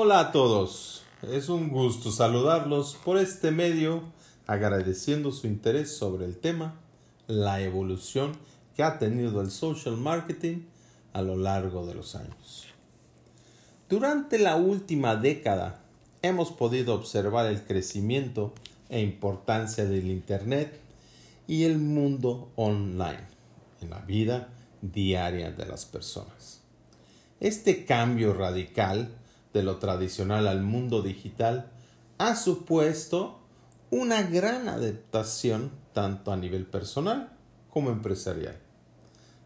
Hola a todos, es un gusto saludarlos por este medio agradeciendo su interés sobre el tema, la evolución que ha tenido el social marketing a lo largo de los años. Durante la última década hemos podido observar el crecimiento e importancia del Internet y el mundo online en la vida diaria de las personas. Este cambio radical de lo tradicional al mundo digital ha supuesto una gran adaptación tanto a nivel personal como empresarial.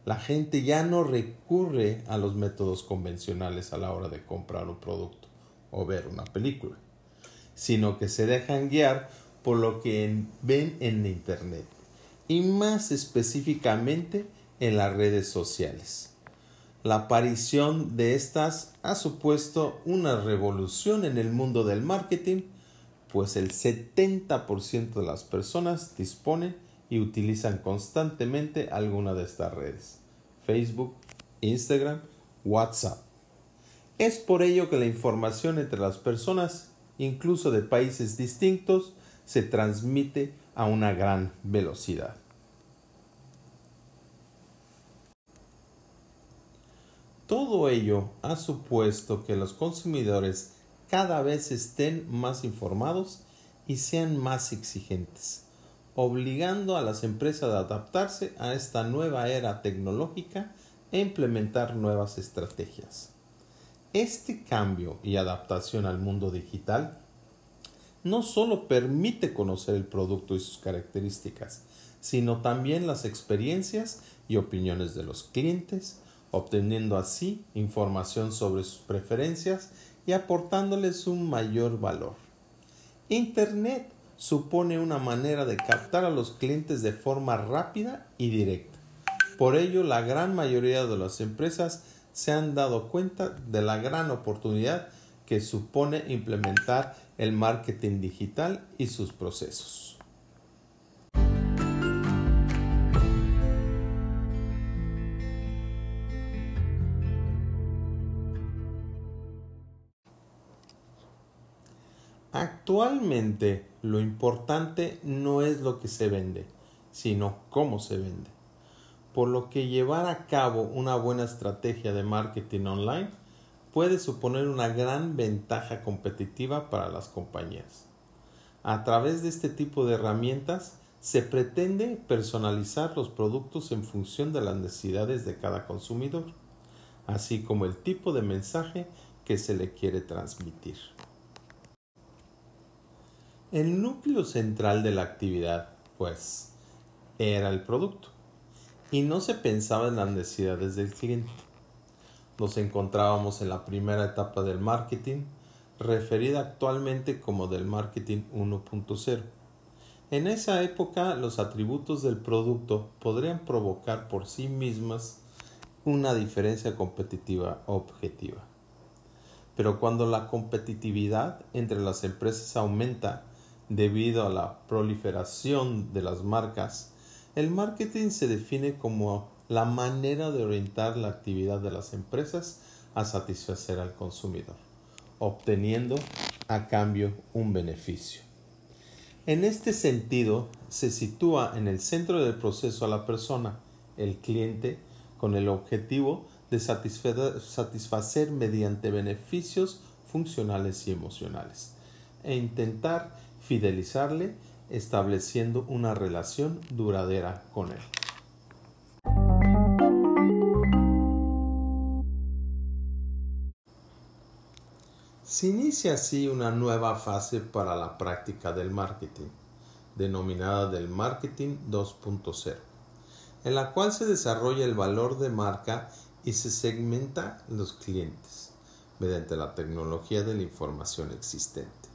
La gente ya no recurre a los métodos convencionales a la hora de comprar un producto o ver una película, sino que se dejan guiar por lo que ven en Internet y más específicamente en las redes sociales. La aparición de estas ha supuesto una revolución en el mundo del marketing, pues el 70% de las personas disponen y utilizan constantemente alguna de estas redes. Facebook, Instagram, WhatsApp. Es por ello que la información entre las personas, incluso de países distintos, se transmite a una gran velocidad. Todo ello ha supuesto que los consumidores cada vez estén más informados y sean más exigentes, obligando a las empresas a adaptarse a esta nueva era tecnológica e implementar nuevas estrategias. Este cambio y adaptación al mundo digital no solo permite conocer el producto y sus características, sino también las experiencias y opiniones de los clientes, obteniendo así información sobre sus preferencias y aportándoles un mayor valor. Internet supone una manera de captar a los clientes de forma rápida y directa. Por ello, la gran mayoría de las empresas se han dado cuenta de la gran oportunidad que supone implementar el marketing digital y sus procesos. Actualmente lo importante no es lo que se vende, sino cómo se vende. Por lo que llevar a cabo una buena estrategia de marketing online puede suponer una gran ventaja competitiva para las compañías. A través de este tipo de herramientas se pretende personalizar los productos en función de las necesidades de cada consumidor, así como el tipo de mensaje que se le quiere transmitir. El núcleo central de la actividad, pues, era el producto y no se pensaba en las necesidades del cliente. Nos encontrábamos en la primera etapa del marketing, referida actualmente como del marketing 1.0. En esa época los atributos del producto podrían provocar por sí mismas una diferencia competitiva objetiva. Pero cuando la competitividad entre las empresas aumenta Debido a la proliferación de las marcas, el marketing se define como la manera de orientar la actividad de las empresas a satisfacer al consumidor, obteniendo a cambio un beneficio. En este sentido, se sitúa en el centro del proceso a la persona, el cliente, con el objetivo de satisfacer mediante beneficios funcionales y emocionales, e intentar fidelizarle estableciendo una relación duradera con él. Se inicia así una nueva fase para la práctica del marketing, denominada del marketing 2.0, en la cual se desarrolla el valor de marca y se segmenta los clientes mediante la tecnología de la información existente.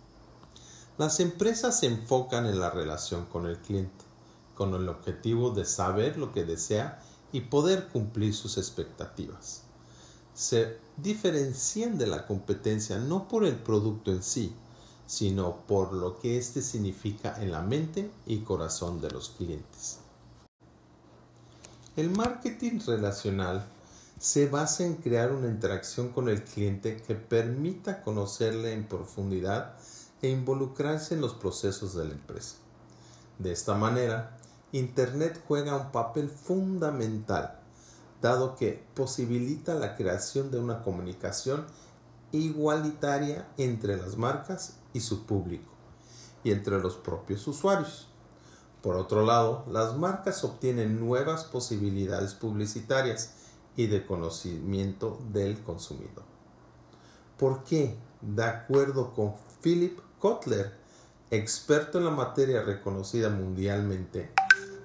Las empresas se enfocan en la relación con el cliente, con el objetivo de saber lo que desea y poder cumplir sus expectativas. Se diferencian de la competencia no por el producto en sí, sino por lo que éste significa en la mente y corazón de los clientes. El marketing relacional se basa en crear una interacción con el cliente que permita conocerle en profundidad e involucrarse en los procesos de la empresa. De esta manera, Internet juega un papel fundamental, dado que posibilita la creación de una comunicación igualitaria entre las marcas y su público, y entre los propios usuarios. Por otro lado, las marcas obtienen nuevas posibilidades publicitarias y de conocimiento del consumidor. ¿Por qué? De acuerdo con Philip Kotler, experto en la materia reconocida mundialmente,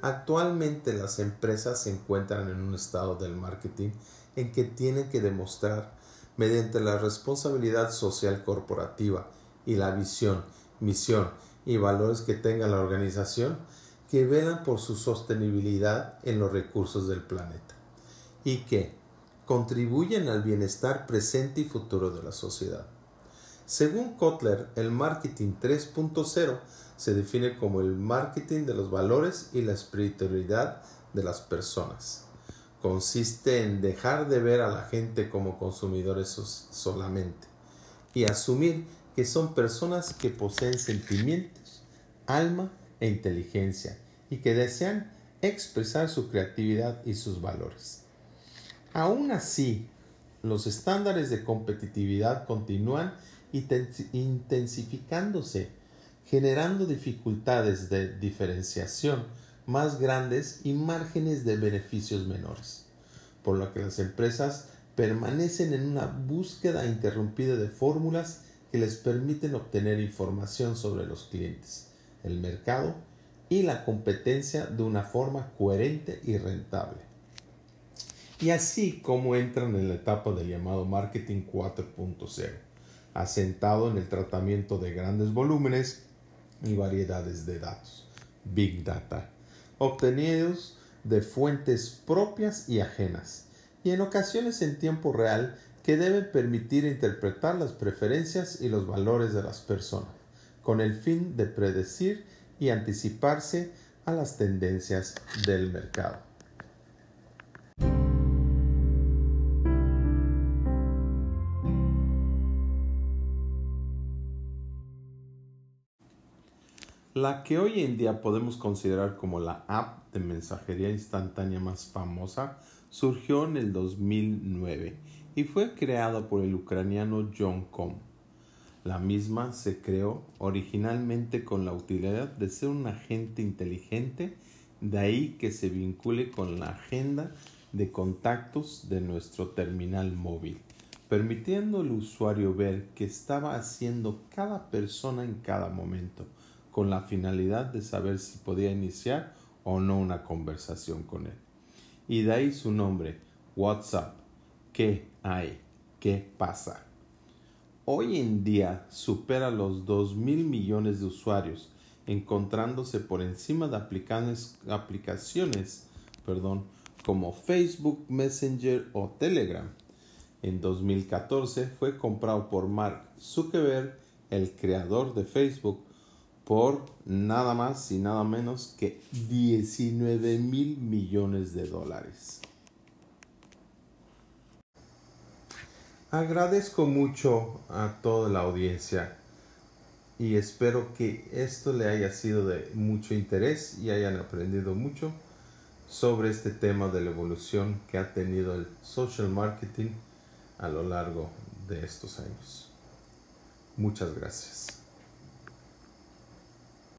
actualmente las empresas se encuentran en un estado del marketing en que tienen que demostrar mediante la responsabilidad social corporativa y la visión, misión y valores que tenga la organización que velan por su sostenibilidad en los recursos del planeta y que contribuyen al bienestar presente y futuro de la sociedad. Según Kotler, el marketing 3.0 se define como el marketing de los valores y la espiritualidad de las personas. Consiste en dejar de ver a la gente como consumidores solamente y asumir que son personas que poseen sentimientos, alma e inteligencia y que desean expresar su creatividad y sus valores. Aún así, los estándares de competitividad continúan intensificándose, generando dificultades de diferenciación más grandes y márgenes de beneficios menores, por lo que las empresas permanecen en una búsqueda interrumpida de fórmulas que les permiten obtener información sobre los clientes, el mercado y la competencia de una forma coherente y rentable. Y así como entran en la etapa del llamado marketing 4.0, asentado en el tratamiento de grandes volúmenes y variedades de datos, Big Data, obtenidos de fuentes propias y ajenas, y en ocasiones en tiempo real que deben permitir interpretar las preferencias y los valores de las personas, con el fin de predecir y anticiparse a las tendencias del mercado. La que hoy en día podemos considerar como la app de mensajería instantánea más famosa surgió en el 2009 y fue creada por el ucraniano John Com. La misma se creó originalmente con la utilidad de ser un agente inteligente, de ahí que se vincule con la agenda de contactos de nuestro terminal móvil, permitiendo al usuario ver qué estaba haciendo cada persona en cada momento, con la finalidad de saber si podía iniciar o no una conversación con él. Y de ahí su nombre, WhatsApp. ¿Qué hay? ¿Qué pasa? Hoy en día supera los 2 mil millones de usuarios, encontrándose por encima de aplicaciones, perdón, como Facebook, Messenger o Telegram. En 2014 fue comprado por Mark Zuckerberg, el creador de Facebook, por nada más y nada menos que 19 mil millones de dólares. Agradezco mucho a toda la audiencia y espero que esto le haya sido de mucho interés y hayan aprendido mucho sobre este tema de la evolución que ha tenido el social marketing a lo largo de estos años. Muchas gracias.